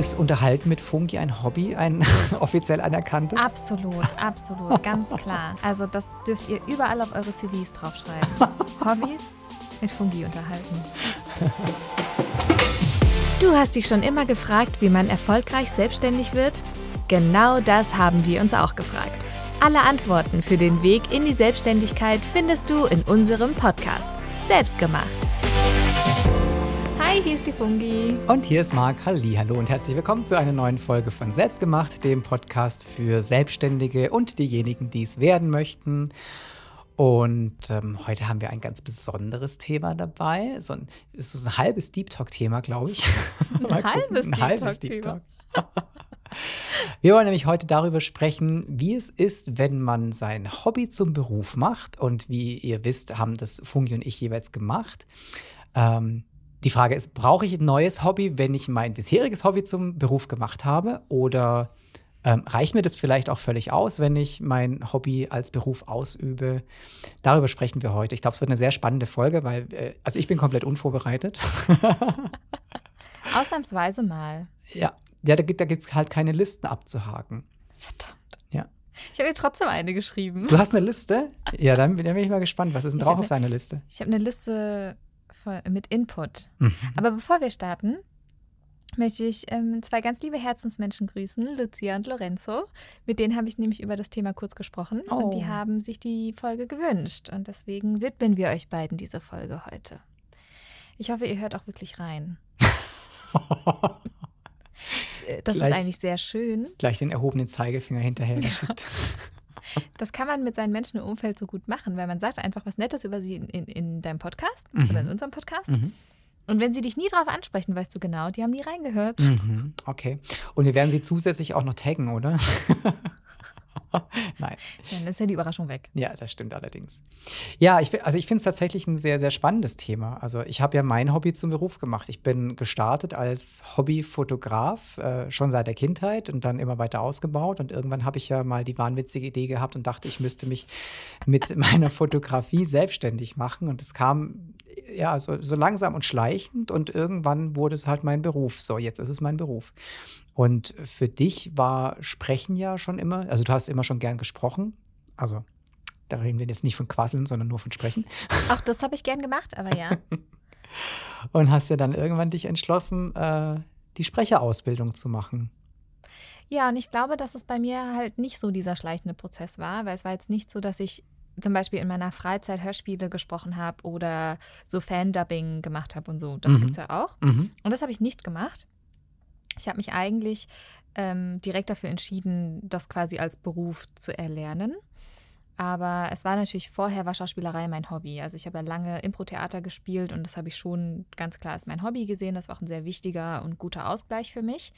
Ist Unterhalten mit Fungi ein Hobby, ein offiziell anerkanntes? Absolut, absolut, ganz klar. Also das dürft ihr überall auf eure CVs draufschreiben. Hobbys mit Fungi unterhalten. Du hast dich schon immer gefragt, wie man erfolgreich selbstständig wird? Genau das haben wir uns auch gefragt. Alle Antworten für den Weg in die Selbstständigkeit findest du in unserem Podcast. Selbstgemacht. Hi, hier ist die Fungi. Und hier ist Marc. Hallo und herzlich willkommen zu einer neuen Folge von Selbstgemacht, dem Podcast für Selbstständige und diejenigen, die es werden möchten. Und ähm, heute haben wir ein ganz besonderes Thema dabei. So ein, so ein halbes Deep Talk-Thema, glaube ich. ein halbes, ein halbes Deep Talk. Wir wollen nämlich heute darüber sprechen, wie es ist, wenn man sein Hobby zum Beruf macht. Und wie ihr wisst, haben das Fungi und ich jeweils gemacht. Ähm, die Frage ist, brauche ich ein neues Hobby, wenn ich mein bisheriges Hobby zum Beruf gemacht habe? Oder ähm, reicht mir das vielleicht auch völlig aus, wenn ich mein Hobby als Beruf ausübe? Darüber sprechen wir heute. Ich glaube, es wird eine sehr spannende Folge, weil, äh, also ich bin komplett unvorbereitet. Ausnahmsweise mal. Ja, ja da, da gibt es halt keine Listen abzuhaken. Verdammt. Ja. Ich habe dir trotzdem eine geschrieben. Du hast eine Liste? Ja, dann, dann bin ich mal gespannt. Was ist denn Ich drauf auf deiner Liste? Ich habe eine Liste mit Input. Mhm. Aber bevor wir starten, möchte ich ähm, zwei ganz liebe Herzensmenschen grüßen, Lucia und Lorenzo. Mit denen habe ich nämlich über das Thema kurz gesprochen und Oh. die haben sich die Folge gewünscht. Und deswegen widmen wir euch beiden diese Folge heute. Ich hoffe, ihr hört auch wirklich rein. Das- Gleich. ist eigentlich sehr schön. Gleich den erhobenen Zeigefinger hinterher geschickt. Das kann man mit seinen Menschen im Umfeld so gut machen, weil man sagt einfach was Nettes über sie in, in, in deinem Podcast Mhm. oder in unserem Podcast. Mhm. Und wenn sie dich nie drauf ansprechen, weißt du genau, die haben nie reingehört. Mhm. Okay. Und wir werden sie zusätzlich auch noch taggen, oder? Nein. Dann ist ja die Überraschung weg. Ja, das stimmt allerdings. Ja, ich, also ich finde es tatsächlich ein sehr, sehr spannendes Thema. Also ich habe ja mein Hobby zum Beruf gemacht. Ich bin gestartet als Hobbyfotograf, äh, schon seit der Kindheit und dann immer weiter ausgebaut. Und irgendwann habe ich ja mal die wahnwitzige Idee gehabt und dachte, ich müsste mich mit meiner Fotografie selbstständig machen. Und es kam ja so, so langsam und schleichend und irgendwann wurde es halt mein Beruf. So, jetzt ist es mein Beruf. Und für dich war Sprechen ja schon immer, also du hast immer schon gern gesprochen. Also da reden wir jetzt nicht von Quasseln, sondern nur von Sprechen. Auch das habe ich gern gemacht, aber ja. Und hast ja dann irgendwann dich entschlossen, äh, die Sprecherausbildung zu machen. Ja, und ich glaube, dass es bei mir halt nicht so dieser schleichende Prozess war, weil es war jetzt nicht so, dass ich zum Beispiel in meiner Freizeit Hörspiele gesprochen habe oder so Fan-Dubbing gemacht habe und so. Das Mhm. gibt es ja auch. Mhm. Und das habe ich nicht gemacht. Ich habe mich eigentlich ähm, direkt dafür entschieden, das quasi als Beruf zu erlernen. Aber es war natürlich vorher war Schauspielerei mein Hobby. Also ich habe ja lange Impro-Theater gespielt und das habe ich schon ganz klar als mein Hobby gesehen. Das war auch ein sehr wichtiger und guter Ausgleich für mich.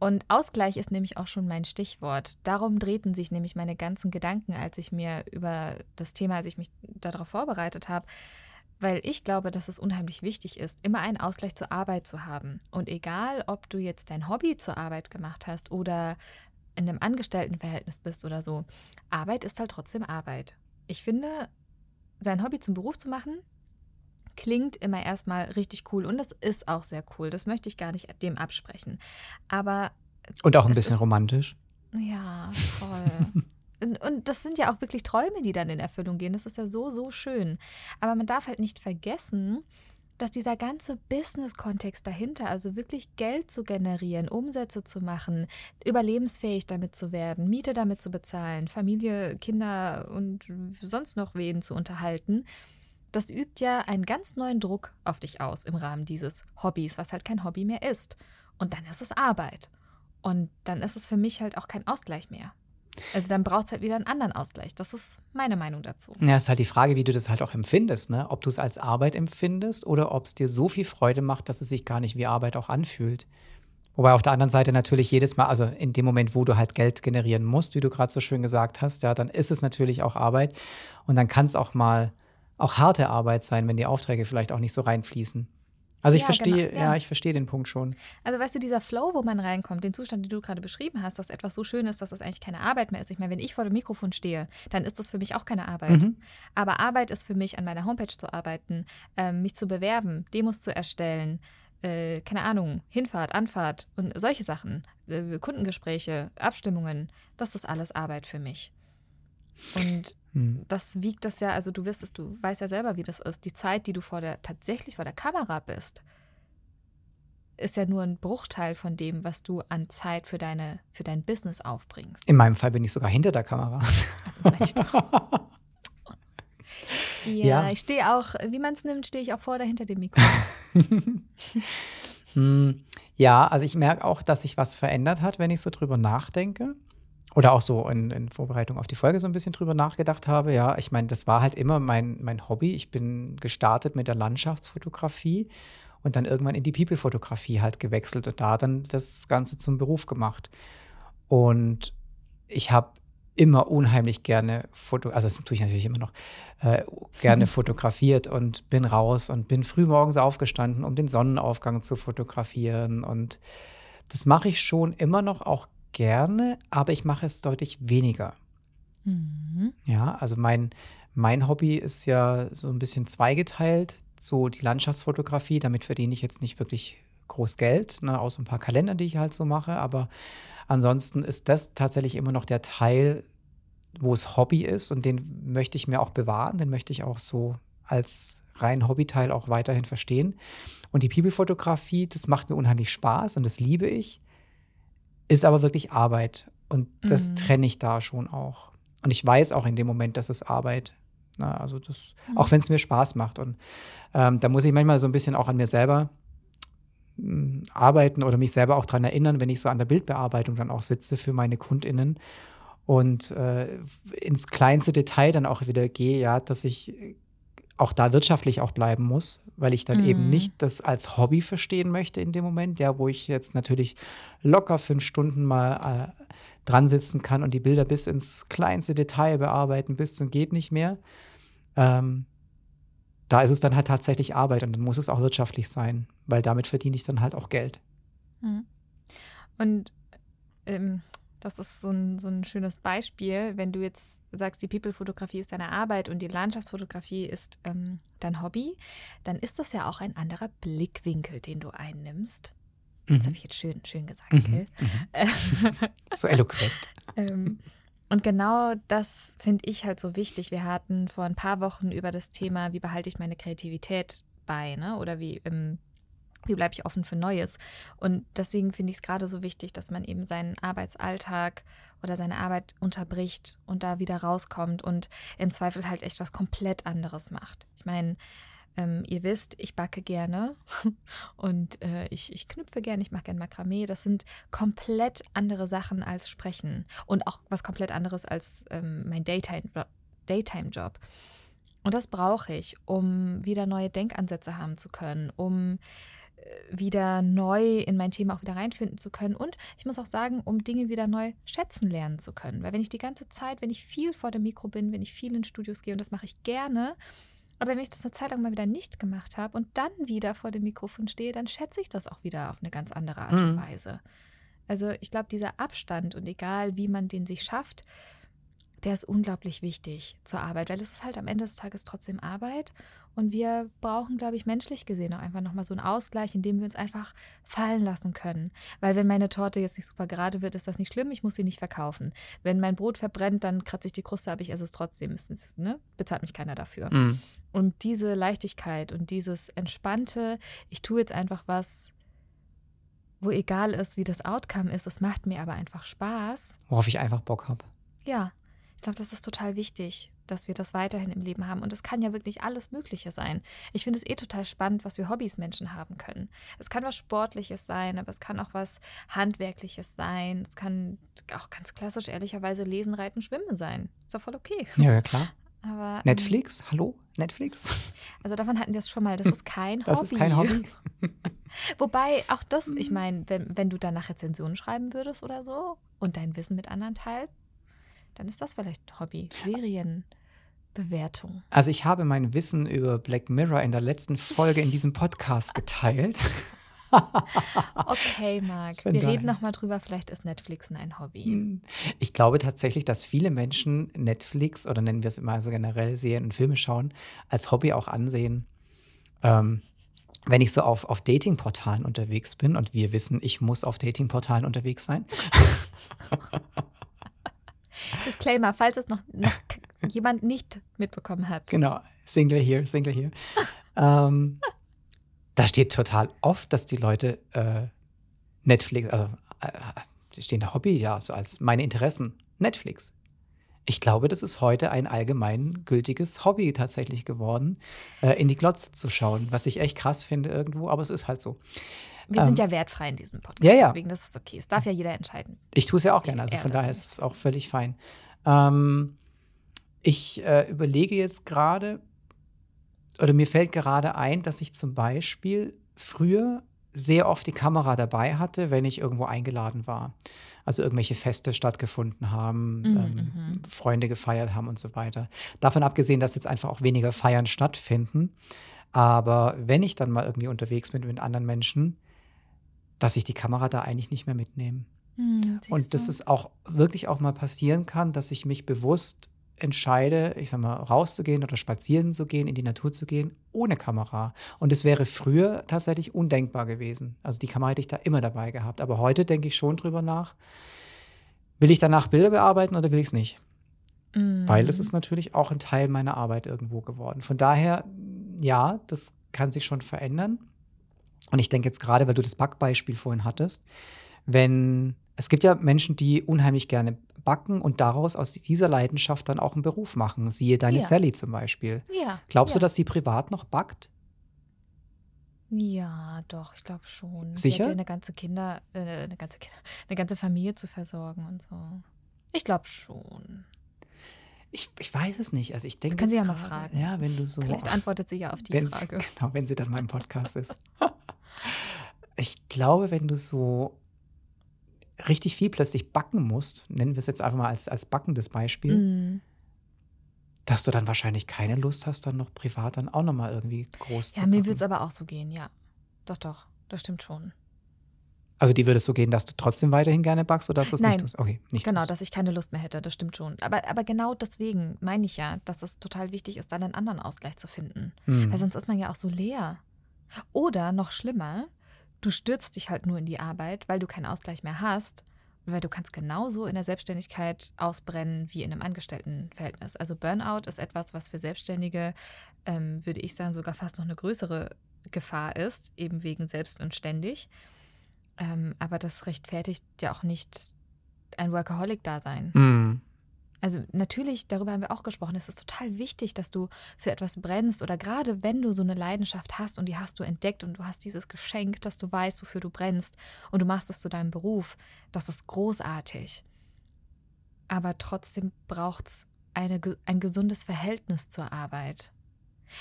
Und Ausgleich ist nämlich auch schon mein Stichwort. Darum drehten sich nämlich meine ganzen Gedanken, als ich mir über das Thema, als ich mich darauf vorbereitet habe, weil ich glaube, dass es unheimlich wichtig ist, immer einen Ausgleich zur Arbeit zu haben. Und egal, ob du jetzt dein Hobby zur Arbeit gemacht hast oder in einem Angestelltenverhältnis bist oder so, Arbeit ist halt trotzdem Arbeit. Ich finde, sein Hobby zum Beruf zu machen, klingt immer erstmal richtig cool und das ist auch sehr cool. Das möchte ich gar nicht dem absprechen. Aber Und auch ein bisschen ist- romantisch. ja, voll. Und, das sind ja auch wirklich Träume, die dann in Erfüllung gehen. Das ist ja so, so schön. Aber man darf halt nicht vergessen, dass dieser ganze Business-Kontext dahinter, also wirklich Geld zu generieren, Umsätze zu machen, überlebensfähig damit zu werden, Miete damit zu bezahlen, Familie, Kinder und sonst noch wen zu unterhalten, das übt ja einen ganz neuen Druck auf dich aus im Rahmen dieses Hobbys, was halt kein Hobby mehr ist. Und dann ist es Arbeit. Und dann ist es für mich halt auch kein Ausgleich mehr. Also dann braucht es halt wieder einen anderen Ausgleich. Das ist meine Meinung dazu. Ja, ist halt die Frage, wie du das halt auch empfindest, ne? Ob du es als Arbeit empfindest oder ob es dir so viel Freude macht, dass es sich gar nicht wie Arbeit auch anfühlt. Wobei auf der anderen Seite natürlich jedes Mal, also in dem Moment, wo du halt Geld generieren musst, wie du gerade so schön gesagt hast, ja, dann ist es natürlich auch Arbeit. Und dann kann es auch mal auch harte Arbeit sein, wenn die Aufträge vielleicht auch nicht so reinfließen. Also ich Ja, verstehe, genau, ja. ja. ich verstehe den Punkt schon. Also weißt du, dieser Flow, wo man reinkommt, den Zustand, den du gerade beschrieben hast, dass etwas so schön ist, dass das eigentlich keine Arbeit mehr ist. Ich meine, wenn ich vor dem Mikrofon stehe, dann ist das für mich auch keine Arbeit. Mhm. Aber Arbeit ist für mich, an meiner Homepage zu arbeiten, ähm, mich zu bewerben, Demos zu erstellen, äh, keine Ahnung, Hinfahrt, Anfahrt und solche Sachen, äh, Kundengespräche, Abstimmungen, das ist alles Arbeit für mich. Und hm. das wiegt das ja, also du wirst es, du weißt ja selber, wie das ist. Die Zeit, die du vor der, tatsächlich vor der Kamera bist, ist ja nur ein Bruchteil von dem, was du an Zeit für, deine, für dein Business aufbringst. In meinem Fall bin ich sogar hinter der Kamera. Also, ja, ja, ich stehe auch, wie man es nimmt, stehe ich auch vor oder hinter dem Mikro. Hm, ja, also ich merke auch, dass sich was verändert hat, wenn ich so drüber nachdenke. Oder auch so in, in, Vorbereitung auf die Folge so ein bisschen drüber nachgedacht habe. Ja, ich meine, das war halt immer mein, mein Hobby. Ich bin gestartet mit der Landschaftsfotografie und dann irgendwann in die People-Fotografie halt gewechselt und da dann das Ganze zum Beruf gemacht. Und ich habe immer unheimlich gerne Foto, also das tue ich natürlich immer noch, äh, gerne fotografiert und bin raus und bin früh morgens aufgestanden, um den Sonnenaufgang zu fotografieren. Und das mache ich schon immer noch auch gerne, aber ich mache es deutlich weniger. Mhm. Ja, also mein, mein Hobby ist ja so ein bisschen zweigeteilt so die Landschaftsfotografie. Damit verdiene ich jetzt nicht wirklich groß Geld, ne, aus ein paar Kalendern, die ich halt so mache. Aber ansonsten ist das tatsächlich immer noch der Teil, wo es Hobby ist und den möchte ich mir auch bewahren, den möchte ich auch so als rein Hobbyteil auch weiterhin verstehen. Und die People-Fotografie, das macht mir unheimlich Spaß und das liebe ich, ist aber wirklich Arbeit. Und das mhm. trenne ich da schon auch. Und ich weiß auch in dem Moment, dass es Arbeit na, also das, mhm. auch wenn es mir Spaß macht. Und ähm, da muss ich manchmal so ein bisschen auch an mir selber hm, arbeiten oder mich selber auch daran erinnern, wenn ich so an der Bildbearbeitung dann auch sitze für meine KundInnen und äh, ins kleinste Detail dann auch wieder gehe, ja, dass ich auch da wirtschaftlich auch bleiben muss, weil ich dann mhm. eben nicht das als Hobby verstehen möchte in dem Moment, ja, wo ich jetzt natürlich locker fünf Stunden mal äh, dran sitzen kann und die Bilder bis ins kleinste Detail bearbeiten, bis zum geht nicht mehr. Ähm, da ist es dann halt tatsächlich Arbeit und dann muss es auch wirtschaftlich sein, weil damit verdiene ich dann halt auch Geld. Mhm. Und ähm, das ist so ein, so ein schönes Beispiel, wenn du jetzt sagst, die People-Fotografie ist deine Arbeit und die Landschaftsfotografie ist ähm, dein Hobby, dann ist das ja auch ein anderer Blickwinkel, den du einnimmst. Mhm. Das habe ich jetzt schön, schön gesagt, mhm. mhm. so eloquent. ähm, und genau das finde ich halt so wichtig. Wir hatten vor ein paar Wochen über das Thema, wie behalte ich meine Kreativität bei, ne? Oder wie, ähm, wie bleibe ich offen für Neues? Und deswegen finde ich es gerade so wichtig, dass man eben seinen Arbeitsalltag oder seine Arbeit unterbricht und da wieder rauskommt und im Zweifel halt echt was komplett anderes macht. Ich meine, ähm, ihr wisst, ich backe gerne und äh, ich, ich knüpfe gerne, ich mache gerne Makramee. Das sind komplett andere Sachen als Sprechen und auch was komplett anderes als ähm, mein Daytime-Job. Daytime und das brauche ich, um wieder neue Denkansätze haben zu können, um wieder neu in mein Thema auch wieder reinfinden zu können und ich muss auch sagen, um Dinge wieder neu schätzen lernen zu können. Weil wenn ich die ganze Zeit, wenn ich viel vor dem Mikro bin, wenn ich viel in Studios gehe und das mache ich gerne, aber wenn ich das eine Zeit lang mal wieder nicht gemacht habe und dann wieder vor dem Mikrofon stehe, dann schätze ich das auch wieder auf eine ganz andere Art und mhm. Weise. Also ich glaube, dieser Abstand und egal wie man den sich schafft, der ist unglaublich wichtig zur Arbeit, weil es ist halt am Ende des Tages trotzdem Arbeit und wir brauchen, glaube ich, menschlich gesehen auch einfach nochmal so einen Ausgleich, in dem wir uns einfach fallen lassen können. Weil wenn meine Torte jetzt nicht super gerade wird, ist das nicht schlimm, ich muss sie nicht verkaufen. Wenn mein Brot verbrennt, dann kratze ich die Kruste, aber ich esse es trotzdem. Es ne? Bezahlt mich keiner dafür. Mhm. Und diese Leichtigkeit und dieses entspannte, ich tue jetzt einfach was, wo egal ist, wie das Outcome ist, es macht mir aber einfach Spaß. Worauf ich einfach Bock habe. Ja, ich glaube, das ist total wichtig, dass wir das weiterhin im Leben haben. Und es kann ja wirklich alles Mögliche sein. Ich finde es eh total spannend, was für Hobbys Menschen haben können. Es kann was Sportliches sein, aber es kann auch was Handwerkliches sein. Es kann auch ganz klassisch, ehrlicherweise, Lesen, Reiten, Schwimmen sein. Ist doch voll okay. Ja, ja klar. Aber, ähm, Netflix? Ähm, Hallo? Netflix? Also davon hatten wir es schon mal. Das ist kein das Hobby. Das ist kein Hobby. Wobei auch das, ich meine, wenn, wenn du danach Rezensionen schreiben würdest oder so und dein Wissen mit anderen teilst, dann ist das vielleicht ein Hobby. Serienbewertung. Also ich habe mein Wissen über Black Mirror in der letzten Folge in diesem Podcast geteilt. okay, Marc. Wir reden nochmal drüber. Vielleicht ist Netflix ein Hobby. Hm. Ich glaube tatsächlich, dass viele Menschen Netflix oder nennen wir es immer so generell Serien und Filme schauen, als Hobby auch ansehen. Ähm, wenn ich so auf, auf Datingportalen unterwegs bin und wir wissen, ich muss auf Datingportalen unterwegs sein. Disclaimer, falls es noch, noch jemand nicht mitbekommen hat. Genau, Single hier, Single hier. ähm, da steht total oft, dass die Leute äh, Netflix, also äh, sie stehen da Hobby, ja, so als meine Interessen, Netflix. Ich glaube, das ist heute ein allgemein gültiges Hobby tatsächlich geworden, äh, in die Glotze zu schauen, was ich echt krass finde irgendwo, aber es ist halt so. Wir sind ähm, ja wertfrei in diesem Podcast, ja, ja. deswegen das ist okay. Es darf ja jeder entscheiden. Ich tue es ja auch gerne, also von daher ist es auch völlig fein. Ähm, ich äh, überlege jetzt gerade, oder mir fällt gerade ein, dass ich zum Beispiel früher sehr oft die Kamera dabei hatte, wenn ich irgendwo eingeladen war. Also irgendwelche Feste stattgefunden haben, mhm, ähm, mhm. Freunde gefeiert haben und so weiter. Davon abgesehen, dass jetzt einfach auch weniger Feiern stattfinden. Aber wenn ich dann mal irgendwie unterwegs bin mit anderen Menschen, dass ich die Kamera da eigentlich nicht mehr mitnehme. Mhm, und dass es auch wirklich auch mal passieren kann, dass ich mich bewusst entscheide, ich sag mal, rauszugehen oder spazieren zu gehen, in die Natur zu gehen, ohne Kamera. Und es wäre früher tatsächlich undenkbar gewesen. Also die Kamera hätte ich da immer dabei gehabt. Aber heute denke ich schon drüber nach, will ich danach Bilder bearbeiten oder will ich es nicht? Mhm. Weil es ist natürlich auch ein Teil meiner Arbeit irgendwo geworden. Von daher, ja, das kann sich schon verändern. Und ich denke jetzt gerade, weil du das Backbeispiel vorhin hattest, wenn es gibt ja Menschen, die unheimlich gerne backen und daraus aus dieser Leidenschaft dann auch einen Beruf machen. Siehe deine ja. Sally zum Beispiel. Ja. Glaubst ja. du, dass sie privat noch backt? Ja, doch, ich glaube schon. Sicher? Sie ja eine ganze Kinder, äh, eine ganze Kinder, eine ganze Familie zu versorgen und so. Ich glaube schon. Ich, ich weiß es nicht. Also ich denke. Können Sie ja mal fragen. Ja, wenn du so. Vielleicht antwortet sie ja auf die Frage. Genau, wenn sie dann mal im Podcast ist. ich glaube, wenn du so richtig viel plötzlich backen musst, nennen wir es jetzt einfach mal als, als backendes Beispiel, mm. dass du dann wahrscheinlich keine Lust hast, dann noch privat dann auch nochmal irgendwie groß ja, zu Ja, mir würde es aber auch so gehen, ja. Doch, doch, das stimmt schon. Also die würde es so gehen, dass du trotzdem weiterhin gerne backst oder dass du es nicht tust? Okay, nicht Genau, tust. dass ich keine Lust mehr hätte, das stimmt schon. Aber, aber genau deswegen meine ich ja, dass es total wichtig ist, dann einen anderen Ausgleich zu finden. Mhm. Weil sonst ist man ja auch so leer. Oder noch schlimmer, du stürzt dich halt nur in die Arbeit, weil du keinen Ausgleich mehr hast, weil du kannst genauso in der Selbstständigkeit ausbrennen wie in einem Angestelltenverhältnis. Also Burnout ist etwas, was für Selbstständige, ähm, würde ich sagen, sogar fast noch eine größere Gefahr ist, eben wegen selbst und ständig. Ähm, aber das rechtfertigt ja auch nicht ein Workaholic-Dasein. Mhm. Also natürlich, darüber haben wir auch gesprochen, es ist total wichtig, dass du für etwas brennst oder gerade wenn du so eine Leidenschaft hast und die hast du entdeckt und du hast dieses Geschenk, dass du weißt, wofür du brennst und du machst es zu deinem Beruf, das ist großartig. Aber trotzdem braucht es ein gesundes Verhältnis zur Arbeit.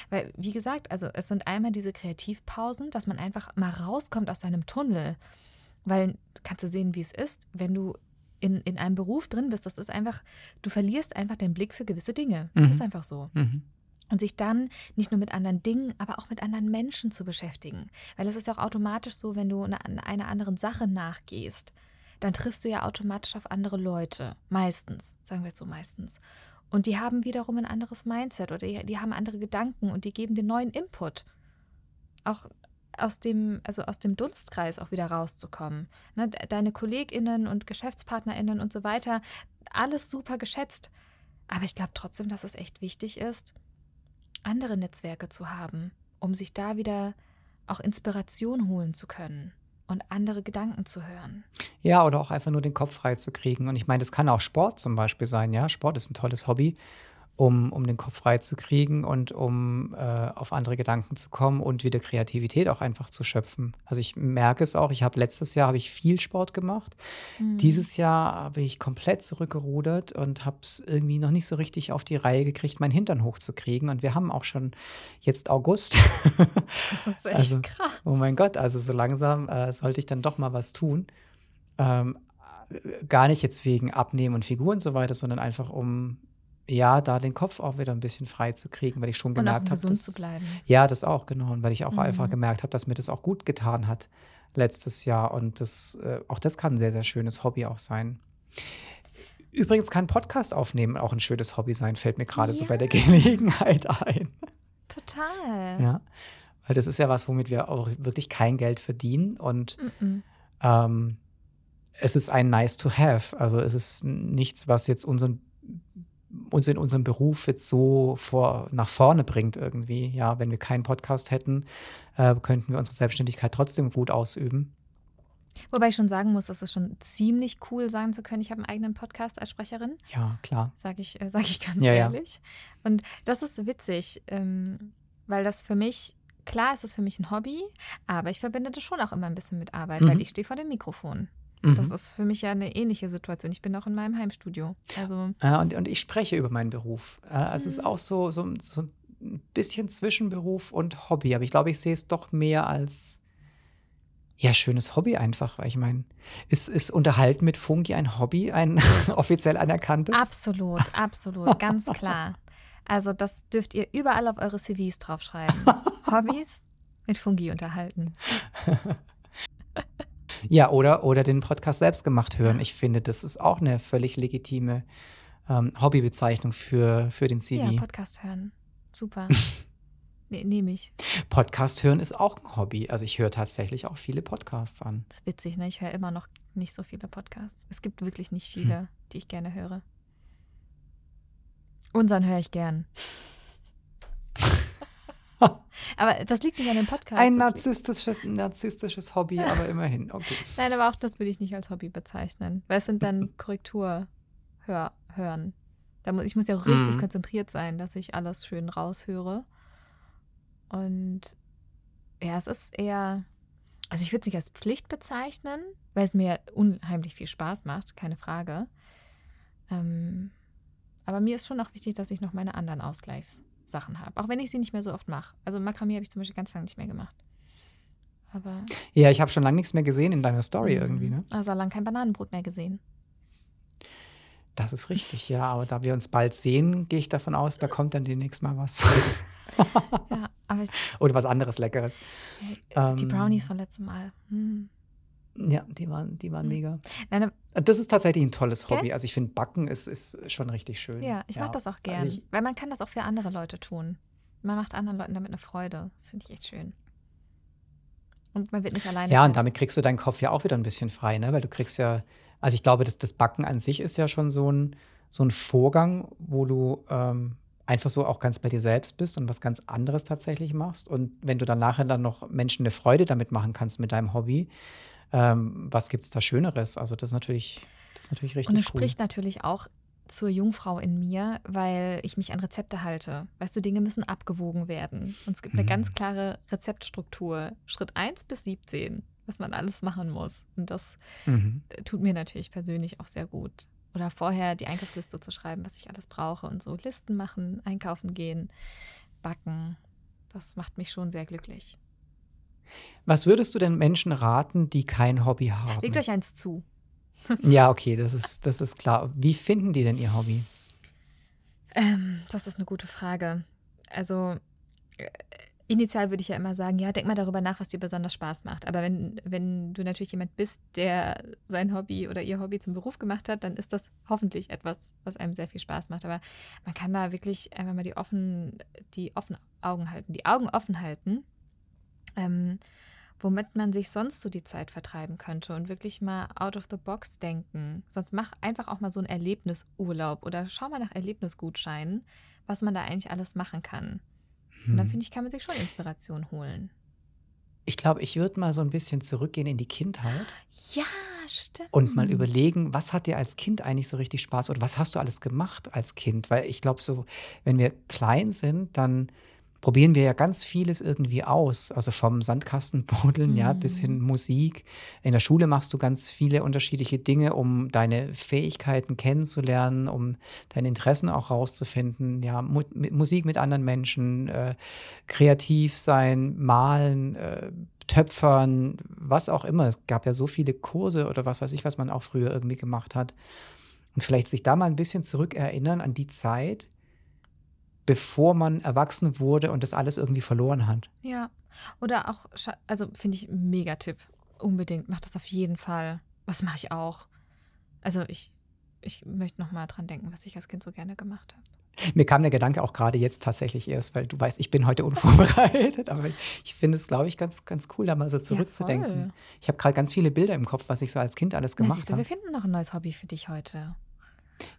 Weil, wie gesagt, also es sind einmal diese Kreativpausen, dass man einfach mal rauskommt aus seinem Tunnel. Weil kannst du sehen, wie es ist, wenn du in, in einem Beruf drin bist, das ist einfach, du verlierst einfach den Blick für gewisse Dinge. Das mhm. ist einfach so. Mhm. Und sich dann nicht nur mit anderen Dingen, aber auch mit anderen Menschen zu beschäftigen. Weil es ist ja auch automatisch so, wenn du einer eine anderen Sache nachgehst, dann triffst du ja automatisch auf andere Leute. Meistens, sagen wir es so meistens. Und die haben wiederum ein anderes Mindset oder die, die haben andere Gedanken und die geben dir neuen Input. Auch aus dem, also aus dem Dunstkreis auch wieder rauszukommen. Ne, deine KollegInnen und GeschäftspartnerInnen und so weiter, alles super geschätzt. Aber ich glaube trotzdem, dass es echt wichtig ist, andere Netzwerke zu haben, um sich da wieder auch Inspiration holen zu können und andere Gedanken zu hören. Ja, oder auch einfach nur den Kopf frei zu kriegen. Und ich meine, das kann auch Sport zum Beispiel sein. Ja, Sport ist ein tolles Hobby um, um den Kopf frei zu kriegen und um äh, auf andere Gedanken zu kommen und wieder Kreativität auch einfach zu schöpfen. Also ich merke es auch, ich habe letztes Jahr habe ich viel Sport gemacht. Mhm. Dieses Jahr habe ich komplett zurückgerudert und habe es irgendwie noch nicht so richtig auf die Reihe gekriegt, meinen Hintern hochzukriegen. Und wir haben auch schon jetzt August. Das ist echt also, krass. Oh mein Gott, also so langsam äh, sollte ich dann doch mal was tun. Ähm, gar nicht jetzt wegen Abnehmen und Figuren und so weiter, sondern einfach um ja, da den Kopf auch wieder ein bisschen frei zu kriegen, weil ich schon gemerkt habe, gesund zu bleiben. Ja, das auch genau, und weil ich auch mhm. einfach gemerkt habe, dass mir das auch gut getan hat letztes Jahr und das äh, auch das kann ein sehr sehr schönes Hobby auch sein. Übrigens kann Podcast aufnehmen auch ein schönes Hobby sein, fällt mir gerade ja. so bei der Gelegenheit ein. Total. Ja. Weil das ist ja was, womit wir auch wirklich kein Geld verdienen. Und ähm, es ist ein nice to have. Also es ist nichts, was jetzt unseren uns in unserem Beruf jetzt so vor, nach vorne bringt irgendwie. Ja, wenn wir keinen Podcast hätten, äh, könnten wir unsere Selbstständigkeit trotzdem gut ausüben. Wobei ich schon sagen muss, dass es schon ziemlich cool sagen zu können, ich habe einen eigenen Podcast als Sprecherin. Ja, klar. Sage ich, äh, sag ich ganz ja, ehrlich. Ja. Und das ist witzig, ähm, weil das für mich, klar ist es für mich ein Hobby, aber ich verbinde das schon auch immer ein bisschen mit Arbeit, mhm. weil ich stehe vor dem Mikrofon. Mhm. Das ist für mich ja eine ähnliche Situation. Ich bin auch in meinem Heimstudio. Also ja, und, und ich spreche über meinen Beruf. Äh, es mhm. ist auch so, so, so ein bisschen Zwischenberuf und Hobby, aber ich glaube, ich sehe es doch mehr als ja, schönes Hobby einfach, weil ich meine, ist, ist Unterhalten mit Fungi ein Hobby, ein offiziell anerkanntes? Absolut, absolut, ganz klar. Also das dürft ihr überall auf eure CVs draufschreiben. Hobbys mit Fungi unterhalten. Ja, oder, oder den Podcast selbst gemacht hören. Ich finde, das ist auch eine völlig legitime ähm, Hobbybezeichnung für, für den CV. Ja, Podcast hören. Super. nee, nehme ich. Podcast hören ist auch ein Hobby. Also ich höre tatsächlich auch viele Podcasts an. Das ist witzig, ne? Ich höre immer noch nicht so viele Podcasts. Es gibt wirklich nicht viele, hm. die ich gerne höre. Unseren höre ich gern. aber das liegt nicht an dem Podcast. Ein narzisstisches, narzisstisches Hobby, aber immerhin. Okay. Nein, aber auch das würde ich nicht als Hobby bezeichnen. Weil es sind dann Korrekturhören. Da muss, ich muss ja richtig mhm. konzentriert sein, dass ich alles schön raushöre. Und ja, es ist eher, also ich würde es nicht als Pflicht bezeichnen, weil es mir unheimlich viel Spaß macht, keine Frage. Ähm, aber mir ist schon auch wichtig, dass ich noch meine anderen Ausgleichs Sachen habe. Auch wenn ich sie nicht mehr so oft mache. Also Makramee habe ich zum Beispiel ganz lange nicht mehr gemacht. Aber ja, ich habe schon lange nichts mehr gesehen in deiner Story mhm. irgendwie, ne? Also lange kein Bananenbrot mehr gesehen. Das ist richtig, ja. Aber da wir uns bald sehen, gehe ich davon aus, da kommt dann demnächst mal was. ja, aber ich, Oder was anderes Leckeres. Die ähm, Brownies von letztem Mal. Hm. Ja, die waren, die waren hm. mega. Nein, das ist tatsächlich ein tolles Hobby. Okay. Also ich finde, Backen ist, ist schon richtig schön. Ja, ich ja. mache das auch gern. Also weil man kann das auch für andere Leute tun. Man macht anderen Leuten damit eine Freude. Das finde ich echt schön. Und man wird nicht alleine. Ja, und damit kriegst du deinen Kopf ja auch wieder ein bisschen frei, ne? Weil du kriegst ja, also ich glaube, das, das Backen an sich ist ja schon so ein, so ein Vorgang, wo du ähm, einfach so auch ganz bei dir selbst bist und was ganz anderes tatsächlich machst. Und wenn du dann nachher dann noch Menschen eine Freude damit machen kannst mit deinem Hobby, ähm, was gibt es da Schöneres? Also das ist natürlich, das ist natürlich richtig Und es cool. spricht natürlich auch zur Jungfrau in mir, weil ich mich an Rezepte halte. Weißt du, Dinge müssen abgewogen werden. Und es gibt eine mhm. ganz klare Rezeptstruktur. Schritt 1 bis 17, was man alles machen muss. Und das mhm. tut mir natürlich persönlich auch sehr gut. Oder vorher die Einkaufsliste zu schreiben, was ich alles brauche und so Listen machen, einkaufen gehen, backen. Das macht mich schon sehr glücklich. Was würdest du denn Menschen raten, die kein Hobby haben? Legt euch eins zu. ja, okay, das ist, das ist klar. Wie finden die denn ihr Hobby? Ähm, das ist eine gute Frage. Also äh, initial würde ich ja immer sagen, ja, denk mal darüber nach, was dir besonders Spaß macht. Aber wenn, wenn du natürlich jemand bist, der sein Hobby oder ihr Hobby zum Beruf gemacht hat, dann ist das hoffentlich etwas, was einem sehr viel Spaß macht. Aber man kann da wirklich einfach mal die offen, die offenen Augen halten, die Augen offen halten ähm, womit man sich sonst so die Zeit vertreiben könnte und wirklich mal out of the box denken. Sonst mach einfach auch mal so einen Erlebnisurlaub oder schau mal nach Erlebnisgutscheinen, was man da eigentlich alles machen kann. Und dann hm. finde ich, kann man sich schon Inspiration holen. Ich glaube, ich würde mal so ein bisschen zurückgehen in die Kindheit. Ja, stimmt. Und mal überlegen, was hat dir als Kind eigentlich so richtig Spaß oder was hast du alles gemacht als Kind? Weil ich glaube, so, wenn wir klein sind, dann probieren wir ja ganz vieles irgendwie aus. Also vom Sandkastenbuddeln, mhm. ja, bis hin mhm. Musik. In der Schule machst du ganz viele unterschiedliche Dinge, um deine Fähigkeiten kennenzulernen, um deine Interessen auch rauszufinden. Ja, Mu Musik mit anderen Menschen, äh, kreativ sein, malen, äh, Töpfern, was auch immer. Es gab ja so viele Kurse oder was weiß ich, was man auch früher irgendwie gemacht hat. Und vielleicht sich da mal ein bisschen zurückerinnern an die Zeit, bevor man erwachsen wurde und das alles irgendwie verloren hat. Ja. Oder auch, also finde ich mega Tipp. Unbedingt, mach das auf jeden Fall. Was mache ich auch? Also ich, ich möchte noch mal dran denken, was ich als Kind so gerne gemacht habe. Mir kam der Gedanke auch gerade jetzt tatsächlich erst, weil du weißt, ich bin heute unvorbereitet, aber ich finde es, glaube ich, ganz, ganz cool, da mal so zurückzudenken. Ja, ich habe gerade ganz viele Bilder im Kopf, was ich so als Kind alles gemacht habe. Wir finden noch ein neues Hobby für dich heute.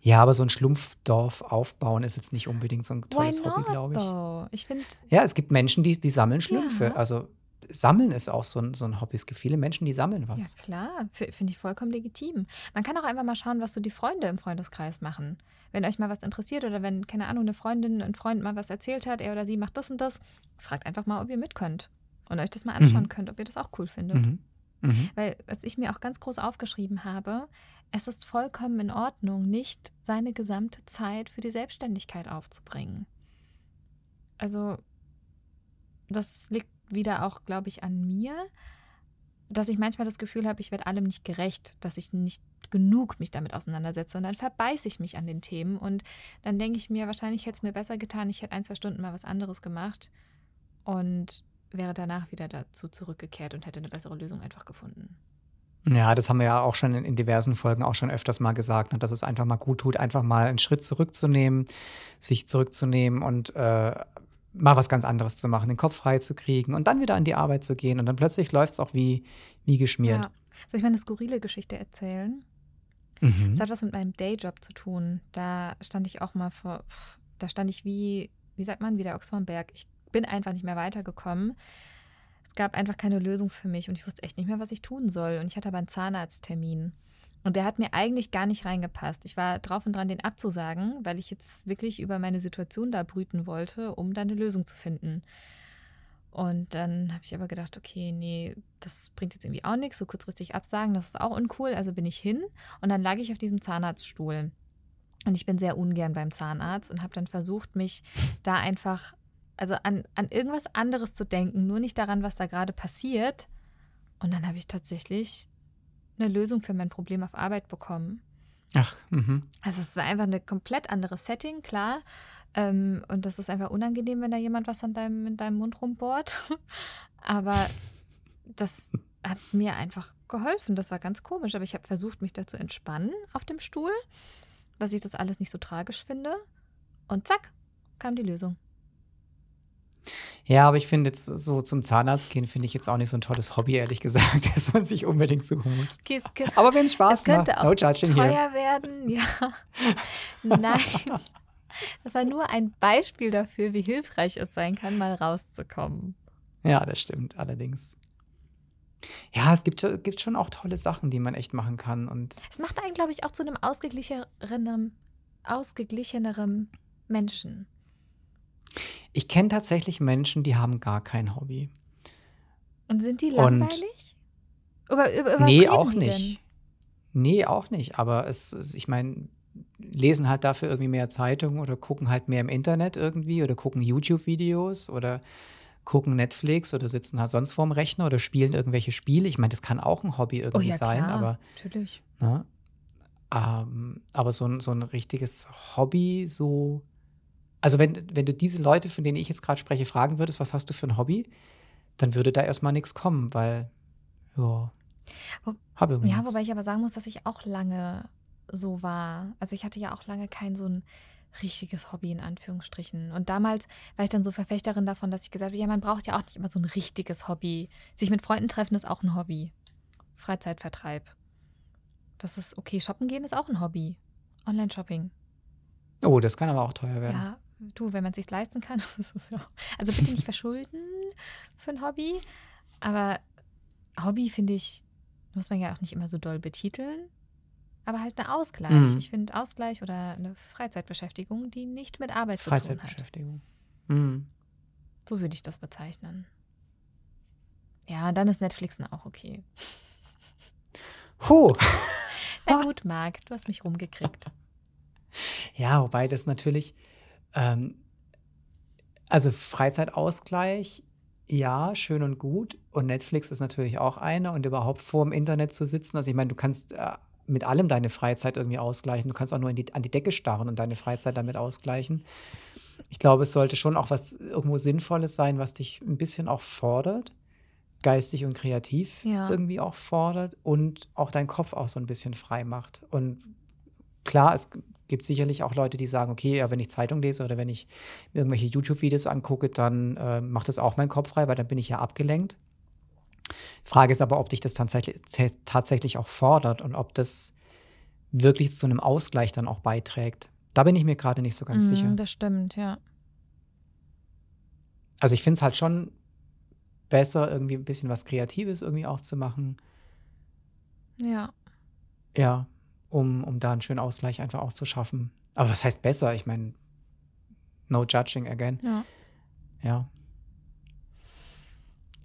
Ja, aber so ein Schlumpfdorf aufbauen ist jetzt nicht unbedingt so ein tolles Hobby, glaube ich. Though? Ich finde. Ja, es gibt Menschen, die, die sammeln Schlümpfe. Ja. Also Sammeln ist auch so ein, so ein Hobby. Es gibt viele Menschen, die sammeln was. Ja, klar. Finde ich vollkommen legitim. Man kann auch einfach mal schauen, was so die Freunde im Freundeskreis machen. Wenn euch mal was interessiert oder wenn, keine Ahnung, eine Freundin, ein Freund mal was erzählt hat, er oder sie macht das und das, fragt einfach mal, ob ihr mit könnt. Und euch das mal anschauen mhm. könnt, ob ihr das auch cool findet. Mhm. Mhm. Weil, was ich mir auch ganz groß aufgeschrieben habe, es ist vollkommen in Ordnung, nicht seine gesamte Zeit für die Selbstständigkeit aufzubringen. Also, das liegt wieder auch, glaube ich, an mir, dass ich manchmal das Gefühl habe, ich werde allem nicht gerecht, dass ich nicht genug mich damit auseinandersetze und dann verbeiße ich mich an den Themen und dann denke ich mir, wahrscheinlich hätte es mir besser getan, ich hätte ein, zwei Stunden mal was anderes gemacht und wäre danach wieder dazu zurückgekehrt und hätte eine bessere Lösung einfach gefunden. Ja, das haben wir ja auch schon in, in diversen Folgen auch schon öfters mal gesagt, ne, dass es einfach mal gut tut, einfach mal einen Schritt zurückzunehmen, sich zurückzunehmen und äh, mal was ganz anderes zu machen, den Kopf frei zu kriegen und dann wieder an die Arbeit zu gehen und dann plötzlich läuft es auch wie, wie geschmiert. Ja. Soll ich mal eine skurrile Geschichte erzählen? Mhm. Das hat was mit meinem Dayjob zu tun. Da stand ich auch mal vor, da stand ich wie, wie sagt man, wie der Ochs vom Berg. Ich bin einfach nicht mehr weitergekommen. Es gab einfach keine Lösung für mich und ich wusste echt nicht mehr, was ich tun soll. Und ich hatte aber einen Zahnarzttermin. Und der hat mir eigentlich gar nicht reingepasst. Ich war drauf und dran, den abzusagen, weil ich jetzt wirklich über meine Situation da brüten wollte, um da eine Lösung zu finden. Und dann habe ich aber gedacht, okay, nee, das bringt jetzt irgendwie auch nichts, so kurzfristig absagen, das ist auch uncool. Also bin ich hin und dann lag ich auf diesem Zahnarztstuhl. Und ich bin sehr ungern beim Zahnarzt und habe dann versucht, mich da einfach, also an, an irgendwas anderes zu denken, nur nicht daran, was da gerade passiert. Und dann habe ich tatsächlich eine Lösung für mein Problem auf Arbeit bekommen. Ach, mhm. Also es war einfach ein komplett anderes Setting, klar. Ähm, und das ist einfach unangenehm, wenn da jemand was an deinem, in deinem Mund rumbohrt. Aber das hat mir einfach geholfen. Das war ganz komisch. Aber ich habe versucht, mich da zu entspannen auf dem Stuhl, dass ich das alles nicht so tragisch finde. Und zack, kam die Lösung. Ja, aber ich finde jetzt so zum Zahnarzt gehen, finde ich jetzt auch nicht so ein tolles Hobby, ehrlich gesagt, dass man sich unbedingt suchen muss. Kiss, kiss. Aber wenn es Spaß macht, könnte auch no teuer here. werden, ja. Nein. Das war nur ein Beispiel dafür, wie hilfreich es sein kann, mal rauszukommen. Ja, das stimmt, allerdings. Ja, es gibt, gibt schon auch tolle Sachen, die man echt machen kann. Und es macht einen, glaube ich, auch zu einem ausgeglichenerem, ausgeglichenerem Menschen. Ich kenne tatsächlich Menschen, die haben gar kein Hobby. Und sind die langweilig? Und über, über, über nee, auch nicht. Denn? Nee, auch nicht. Aber es, ich meine, lesen halt dafür irgendwie mehr Zeitungen oder gucken halt mehr im Internet irgendwie oder gucken YouTube-Videos oder gucken Netflix oder sitzen halt sonst vorm Rechner oder spielen irgendwelche Spiele. Ich meine, das kann auch ein Hobby irgendwie oh ja, sein, klar. aber. Natürlich. Ne? Ähm, aber so ein, so ein richtiges Hobby, so also wenn, wenn du diese Leute, von denen ich jetzt gerade spreche, fragen würdest, was hast du für ein Hobby, dann würde da erstmal nichts kommen, weil, ja, habe Ja, wobei ich aber sagen muss, dass ich auch lange so war. Also ich hatte ja auch lange kein so ein richtiges Hobby in Anführungsstrichen. Und damals war ich dann so Verfechterin davon, dass ich gesagt habe, ja, man braucht ja auch nicht immer so ein richtiges Hobby. Sich mit Freunden treffen ist auch ein Hobby. Freizeitvertreib. Das ist okay. Shoppen gehen ist auch ein Hobby. Online-Shopping. Oh, das kann aber auch teuer werden. Ja, du, wenn man es sich leisten kann, also bitte nicht verschulden für ein Hobby. Aber Hobby, finde ich, muss man ja auch nicht immer so doll betiteln. Aber halt ein Ausgleich. Mhm. Ich finde Ausgleich oder eine Freizeitbeschäftigung, die nicht mit Arbeit zu tun hat. Freizeitbeschäftigung. Mhm. So würde ich das bezeichnen. Ja, und dann ist Netflixen auch okay. Puh. Na gut, Marc, du hast mich rumgekriegt. Ja, wobei das natürlich, ähm, also Freizeitausgleich, ja, schön und gut. Und Netflix ist natürlich auch eine. Und überhaupt vor dem Internet zu sitzen. Also ich meine, du kannst äh, mit allem deine Freizeit irgendwie ausgleichen. Du kannst auch nur die, an die Decke starren und deine Freizeit damit ausgleichen. Ich glaube, es sollte schon auch was irgendwo Sinnvolles sein, was dich ein bisschen auch fordert, geistig und kreativ ja. irgendwie auch fordert und auch deinen Kopf auch so ein bisschen frei macht. Und klar, es gibt sicherlich auch Leute, die sagen, okay, ja, wenn ich Zeitung lese oder wenn ich irgendwelche YouTube-Videos angucke, dann äh, macht das auch meinen Kopf frei, weil dann bin ich ja abgelenkt. Frage ist aber, ob dich das tatsächlich, tatsächlich auch fordert und ob das wirklich zu einem Ausgleich dann auch beiträgt. Da bin ich mir gerade nicht so ganz Mhm, sicher. das stimmt, ja. Also ich finde es halt schon besser, irgendwie ein bisschen was Kreatives irgendwie auch zu machen. Ja. Ja, um, um da einen schönen Ausgleich einfach auch zu schaffen. Aber was heißt besser? Ich meine, no judging again. Ja. Ja.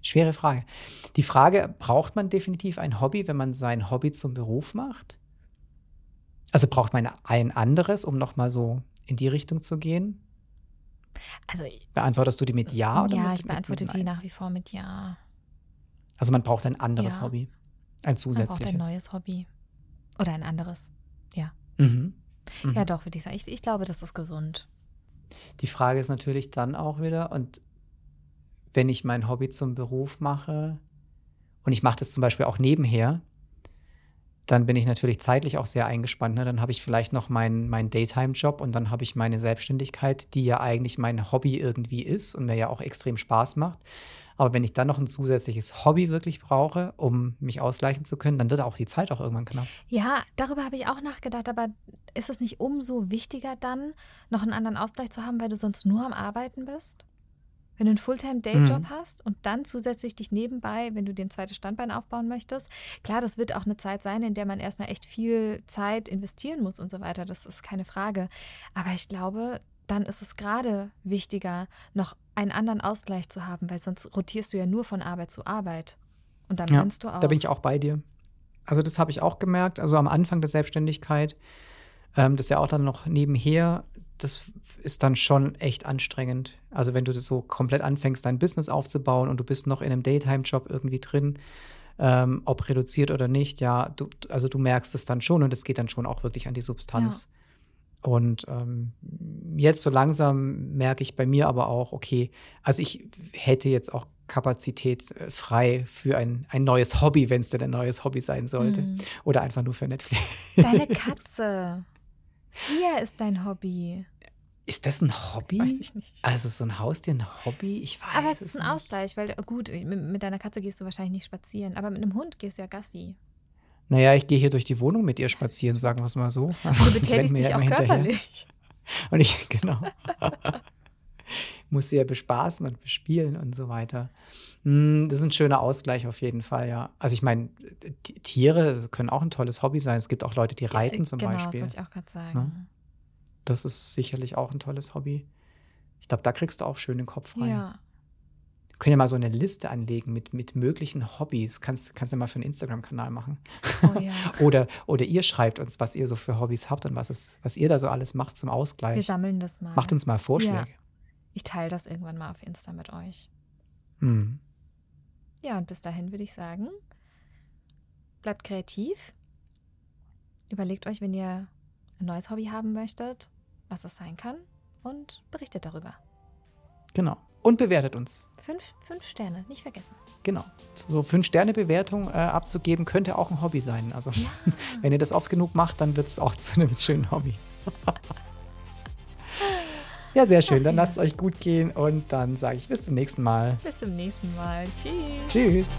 Schwere Frage. Die Frage, braucht man definitiv ein Hobby, wenn man sein Hobby zum Beruf macht? Also braucht man ein anderes, um nochmal so in die Richtung zu gehen? Also, Beantwortest du die mit Ja oder ja, mit, ich beantworte mit, die mit nach wie vor mit Ja. Also man braucht ein anderes Ja. Hobby. Ein Man braucht ein zusätzliches. neues Hobby. Oder ein anderes. Ja. Mhm. Mhm. Ja, doch, würde ich sagen. Ich, ich glaube, das ist gesund. Die Frage ist natürlich dann auch wieder, und wenn ich mein Hobby zum Beruf mache und ich mache das zum Beispiel auch nebenher, dann bin ich natürlich zeitlich auch sehr eingespannt. Ne? Dann habe ich vielleicht noch meinen mein Daytime-Job und dann habe ich meine Selbstständigkeit, die ja eigentlich mein Hobby irgendwie ist und mir ja auch extrem Spaß macht. Aber wenn ich dann noch ein zusätzliches Hobby wirklich brauche, um mich ausgleichen zu können, dann wird auch die Zeit auch irgendwann knapp. Ja, darüber habe ich auch nachgedacht, aber ist es nicht umso wichtiger dann, noch einen anderen Ausgleich zu haben, weil du sonst nur am Arbeiten bist? Wenn du einen Fulltime-Dayjob Mhm. hast und dann zusätzlich dich nebenbei, wenn du dir ein zweites Standbein aufbauen möchtest, klar, das wird auch eine Zeit sein, in der man erstmal echt viel Zeit investieren muss und so weiter, das ist keine Frage. Aber ich glaube, dann ist es gerade wichtiger, noch einen anderen Ausgleich zu haben, weil sonst rotierst du ja nur von Arbeit zu Arbeit. Und dann Ja, du aus. Da bin ich auch bei dir. Also das habe ich auch gemerkt. Also am Anfang der Selbstständigkeit, ähm, das ist ja auch dann noch nebenher, das ist dann schon echt anstrengend. Also wenn du so komplett anfängst, dein Business aufzubauen und du bist noch in einem Daytime-Job irgendwie drin, ähm, ob reduziert oder nicht, ja, du, also du merkst es dann schon und es geht dann schon auch wirklich an die Substanz. Und ähm, jetzt so langsam merke ich bei mir aber auch, okay, also ich hätte jetzt auch Kapazität äh, frei für ein, ein neues Hobby, wenn es denn ein neues Hobby sein sollte. Mhm. Oder einfach nur für Netflix. Deine Katze. Sia ist dein Hobby. Ist das ein Hobby? Weiß ich nicht. Also so ein Haustier ein Hobby? Ich weiß Aber es ist ein nicht. Ausgleich, weil gut, mit, deiner Katze gehst du wahrscheinlich nicht spazieren, aber mit einem Hund gehst du ja Gassi. Naja, ich gehe hier durch die Wohnung mit ihr spazieren, sagen wir es mal so. Also, Du betätigst dich auch hinterher. körperlich. Und ich, genau. Muss sie ja bespaßen und bespielen und so weiter. Hm, Das ist ein schöner Ausgleich auf jeden Fall, ja. Also ich meine, Tiere können auch ein tolles Hobby sein. Es gibt auch Leute, die reiten zum genau, Beispiel. das wollte ich auch gerade sagen. Das ist sicherlich auch ein tolles Hobby. Ich glaube, da kriegst du auch schön den Kopf frei. Ja. Wir können ja mal so eine Liste anlegen mit, mit möglichen Hobbys. Kannst, kannst du mal für einen Instagram-Kanal machen. Oh ja. Oder, oder ihr schreibt uns, was ihr so für Hobbys habt und was, es, was ihr da so alles macht zum Wir Ausgleich. sammeln das mal. Macht uns mal Vorschläge. Ich teile das irgendwann mal auf Insta mit euch. Hm. Ja, und bis dahin würde ich sagen, bleibt kreativ. Überlegt euch, wenn ihr ein neues Hobby haben möchtet, was es sein kann und berichtet darüber. Genau. Und bewertet uns. Fünf, fünf Sterne, nicht vergessen. Genau. So Fünf-Sterne-Bewertung äh, abzugeben, könnte auch ein Hobby sein. Also, wenn ihr das oft genug macht, dann wird es auch zu einem schönen Hobby. ja, sehr schön. Dann lasst es euch gut gehen und dann sage ich bis zum nächsten Mal. Bis zum nächsten Mal. Tschüss. Tschüss.